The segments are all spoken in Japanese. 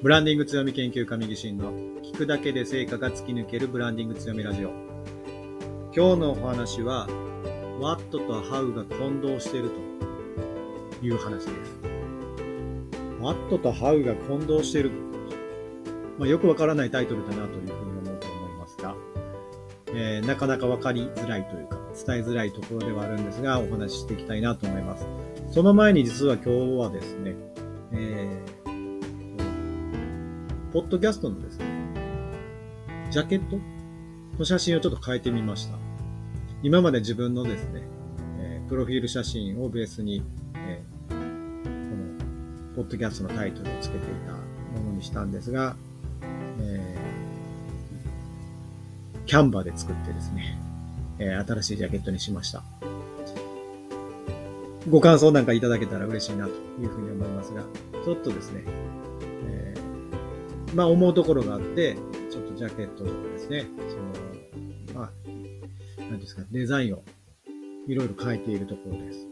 ブランディング強み研究家右進の聞くだけで成果が突き抜けるブランディング強みラジオ。今日のお話は What と How が混同しているという話です。What と How が混同している。まあ、よくわからないタイトルだなというふうに思うと思いますが、えー、なかなかわかりづらいというか、伝えづらいところではあるんですが、お話ししていきたいなと思います。その前に実は今日はですね、えーポッドキャストのですね、ジャケット？の写真をちょっと変えてみました。今まで自分のですね、えー、プロフィール写真をベースに、えー、この、ポッドキャストのタイトルを付けていたものにしたんですが、えー、キャンバーで作ってですね、えー、新しいジャケットにしました。ご感想なんかいただけたら嬉しいなというふうに思いますが、ちょっとですね、まあ思うところがあって、ちょっとジャケットとかですね、その、まあ、何ですか、デザインをいろいろ変えているところです。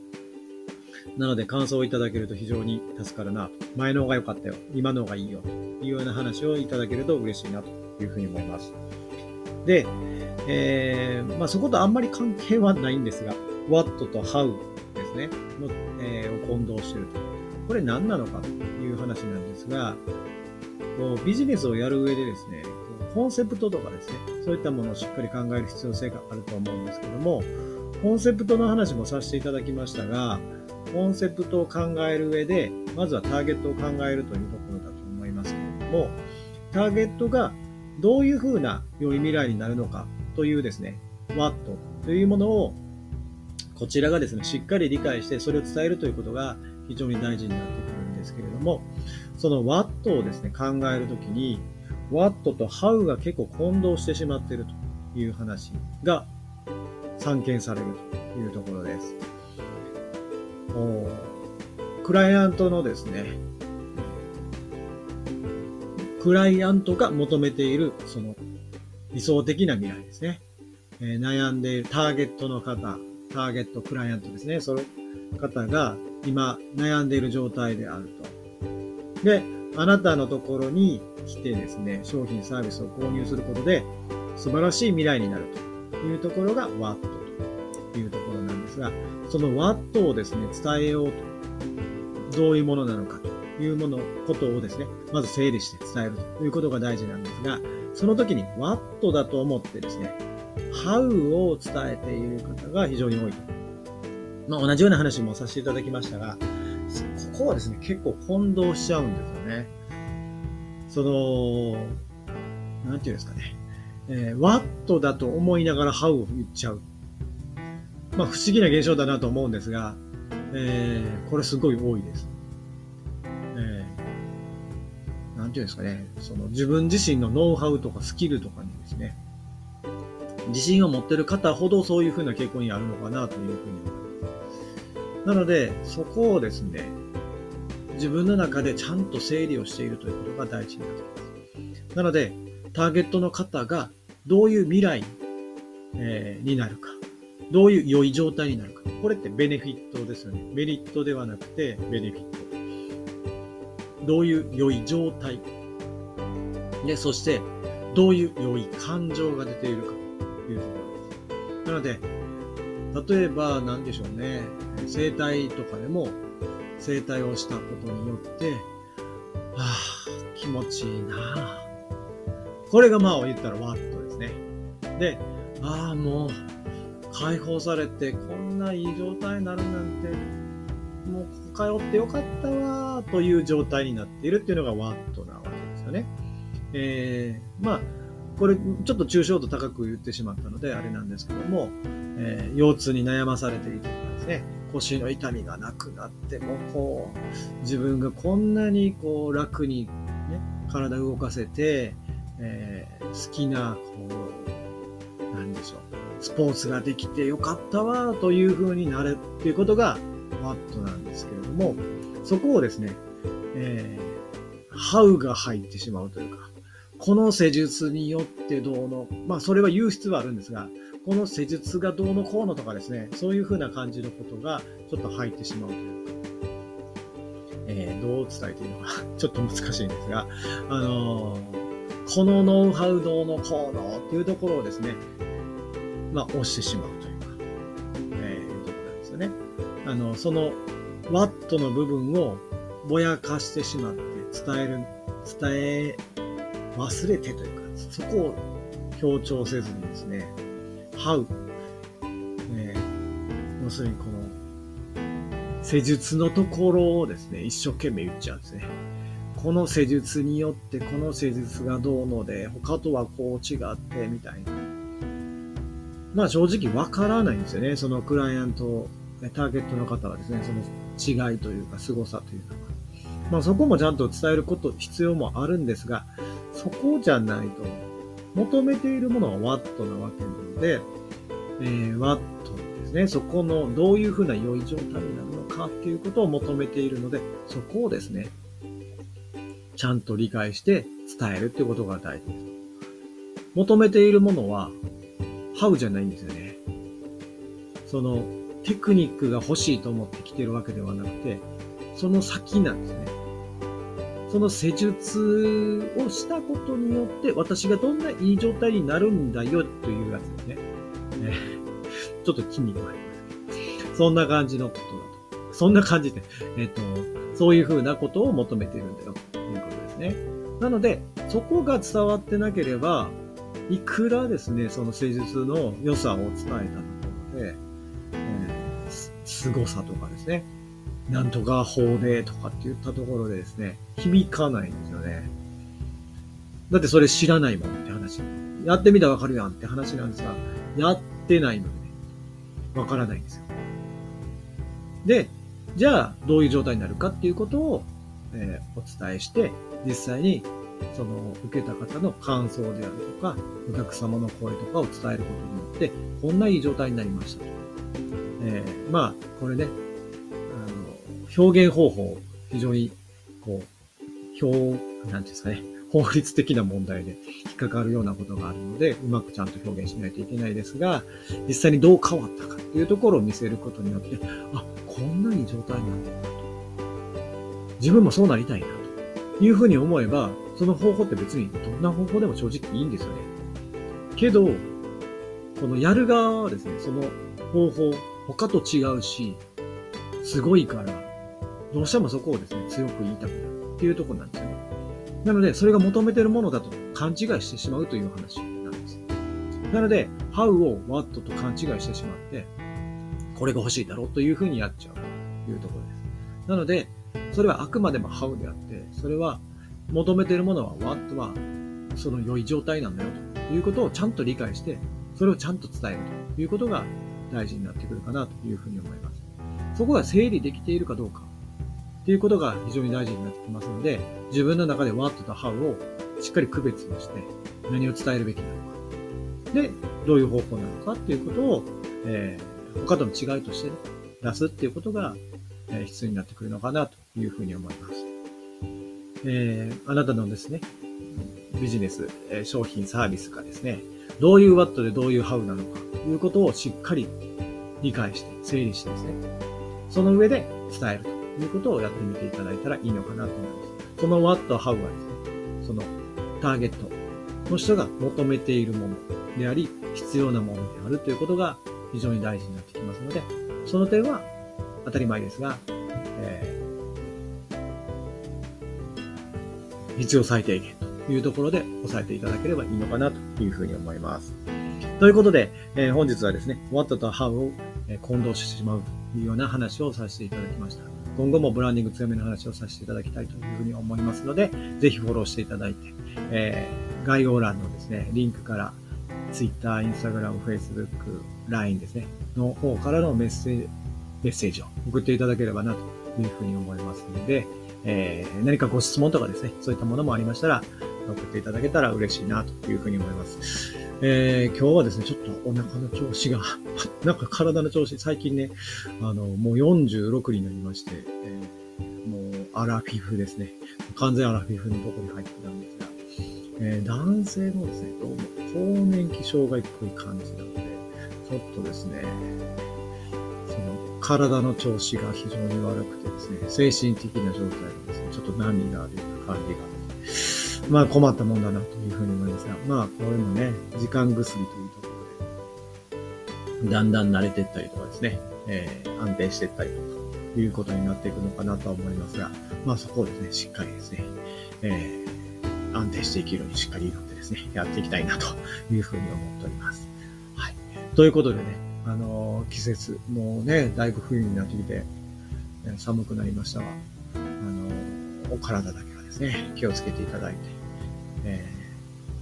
なので感想をいただけると非常に助かるな。前の方が良かったよ。今の方がいいよ。というような話をいただけると嬉しいなというふうに思います。で、えー、まあそことあんまり関係はないんですが、what と how ですね、の、えー、を混同してると。これ何なのかという話なんですが、こうビジネスをやる上でですね、コンセプトとかですね、そういったものをしっかり考える必要性があると思うんですけども、コンセプトの話もさせていただきましたが、コンセプトを考える上で、まずはターゲットを考えるというところだと思いますけれども、ターゲットがどういうふうな良い未来になるのかというですね、what というものをこちらがですね、しっかり理解してそれを伝えるということが非常に大事になってくるですけれども、その what をですね、考えるときに、what と how が結構混同してしまっているという話が散見されるというところです。クライアントのですね、クライアントが求めているその理想的な未来ですね。えー、悩んでいるターゲットの方、ターゲット、クライアントですね。その方が今悩んでいる状態であると。で、あなたのところに来てですね、商品サービスを購入することで、素晴らしい未来になるというところが WAT というところなんですが、その WAT をですね、伝えようと、どういうものなのかというもの、ことをですね、まず整理して伝えるということが大事なんですが、その時に WAT だと思ってですね、How を伝えている方が非常に多いと。まあ、同じような話もさせていただきましたが、ここはですね、結構混同しちゃうんですよね。その、なんていうんですかね。えー、what だと思いながら how を言っちゃう。まあ不思議な現象だなと思うんですが、えー、これすごい多いです。えー、なんていうんですかね。その自分自身のノウハウとかスキルとかにですね、自信を持ってる方ほどそういうふうな傾向にあるのかなというふうに思います。なので、そこをですね、自分の中でちゃんと整理をしているということが大事になってきます。なので、ターゲットの方がどういう未来、えー、になるか、どういう良い状態になるか。これってベネフィットですよね。メリットではなくてベネフィット。どういう良い状態。で、そして、どういう良い感情が出ているかというところです。なので、例えば何でしょうね。生態とかでも整体をしたことによって、はあ、気持ちいいなこれがまあ言ったらワットですね。で、ああ、もう、解放されて、こんないい状態になるなんて、もうここ通ってよかったわという状態になっているっていうのがワットなわけですよね。えー、まあ、これ、ちょっと抽象度高く言ってしまったので、あれなんですけども、えー、腰痛に悩まされているとかですね、腰の痛みがなくなっても、こう、自分がこんなにこう楽にね、体を動かせて、えー、好きな、こう、なんでしょう、スポーツができてよかったわ、という風になるっていうことが、マットなんですけれども、そこをですね、えー、ハウが入ってしまうというか、この施術によってどうの、まあそれは言う必要はあるんですが、この施術がどうのこうのとかですね、そういう風な感じのことがちょっと入ってしまうというか。えー、どう伝えていいのか ちょっと難しいんですが、あのー、このノウハウどうのこうのっていうところをですね、まあ、押してしまうというか、えー、いうところなんですよね。あの、その、ワットの部分をぼやかしてしまって伝える、伝え忘れてというか、そこを強調せずにですね、how、え、要するにこの、施術のところをですね、一生懸命言っちゃうんですね。この施術によってこの施術がどうので、他とはこう違ってみたいな。まあ正直わからないんですよね。そのクライアント、ターゲットの方はですね、その違いというか凄さというのは。まあそこもちゃんと伝えること、必要もあるんですが、そこじゃないと、求めているものはワットなわけなので、えー、ワットですね、そこのどういうふうな良い状態になるのかっていうことを求めているので、そこをですね、ちゃんと理解して伝えるっていうことが大事です。求めているものは、ハウじゃないんですよね。その、テクニックが欲しいと思って来てるわけではなくて、その先なんですね。その施術をしたことによって、私がどんないい状態になるんだよというやつですね。ね ちょっと筋肉があります。そんな感じのことだと。そんな感じで、えっ、と、そういうふうなことを求めているんだよということですね。なので、そこが伝わってなければ、いくらですね、その施術の良さを伝えたところで、えー、凄さとかですね、なんとか法でとかって言ったところでですね、響かないんですよね。だってそれ知らないもんって話。やってみたらわかるやんって話なんですが、やってないのでね、わからないんですよ。で、じゃあどういう状態になるかっていうことを、えー、お伝えして、実際にその受けた方の感想であるとか、お客様の声とかを伝えることによって、こんないい状態になりましたと。えー、まあ、これね、表現方法、非常に、こう、表、なんていうんですかね、法律的な問題で引っかかるようなことがあるので、うまくちゃんと表現しないといけないですが、実際にどう変わったかっていうところを見せることによって、あ、こんないい状態になってるなと。自分もそうなりたいなというふうに思えば、その方法って別にどんな方法でも正直いいんですよね。けど、このやる側はですね、その方法、他と違うし、すごいから、どうしてもそこをですね、強く言いたくなるっていうところなんですよね。なので、それが求めてるものだと勘違いしてしまうという話なんです。なので、how を what と勘違いしてしまって、これが欲しいだろうというふうにやっちゃうというところです。なので、それはあくまでも how であって、それは求めているものは what はその良い状態なんだよということをちゃんと理解して、それをちゃんと伝えるということが大事になってくるかなというふうに思います。そこが整理できているかどうかっていうことが非常に大事になってきますので、自分の中で what と how をしっかり区別をして、何を伝えるべきなのか。で、どういう方法なのかっていうことを、えー、他との違いとして、ね、出すっていうことが、えー、必要になってくるのかなというふうに思います。えー、あなたのですね、ビジネス、え、商品、サービスがですね、どういう what でどういう how なのかということをしっかり理解して、整理してですね、その上で伝えると。いうことをやってみていただいたらいいのかなと思います。その what, how はですね、そのターゲットの人が求めているものであり、必要なものであるということが非常に大事になってきますので、その点は当たり前ですが、えー、必要最低限というところで押さえていただければいいのかなというふうに思います。ということで、えー、本日はですね、what と how を混同してしまうというような話をさせていただきました。今後もブランディング強めの話をさせていただきたいというふうに思いますので、ぜひフォローしていただいて、えー、概要欄のですね、リンクから Twitter、Instagram、Facebook、LINE ですね、の方からのメッセージ、メッセージを送っていただければなというふうに思いますので、えー、何かご質問とかですね、そういったものもありましたら、送っていただけたら嬉しいなというふうに思います。えー、今日はですね、ちょっとお腹の調子が なんか体の調子、最近ね、あの、もう46になりまして、えー、もうアラフィフですね。完全アラフィフのとこに入ってたんですが、えー、男性のですね、どうも更年期障害っぽい感じなので、ちょっとですね、その体の調子が非常に悪くてですね、精神的な状態がですね、ちょっと波があるような感じが、まあ困ったもんだなというふうに思いますが、まあこれもね、時間薬というところで、だんだん慣れていったりとかですね、えー、安定していったりとか、いうことになっていくのかなとは思いますが、まあそこをですね、しっかりですね、えー、安定していけるようにしっかり祈ってですね、やっていきたいなというふうに思っております。はい。ということでね、あのー、季節、もうね、だいぶ冬になってきて、寒くなりましたが、あのー、お体だけはですね、気をつけていただいて、え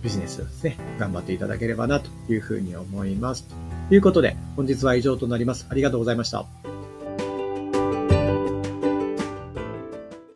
ー、ビジネスをですね、頑張っていただければなというふうに思います。ということで、本日は以上となります。ありがとうございました。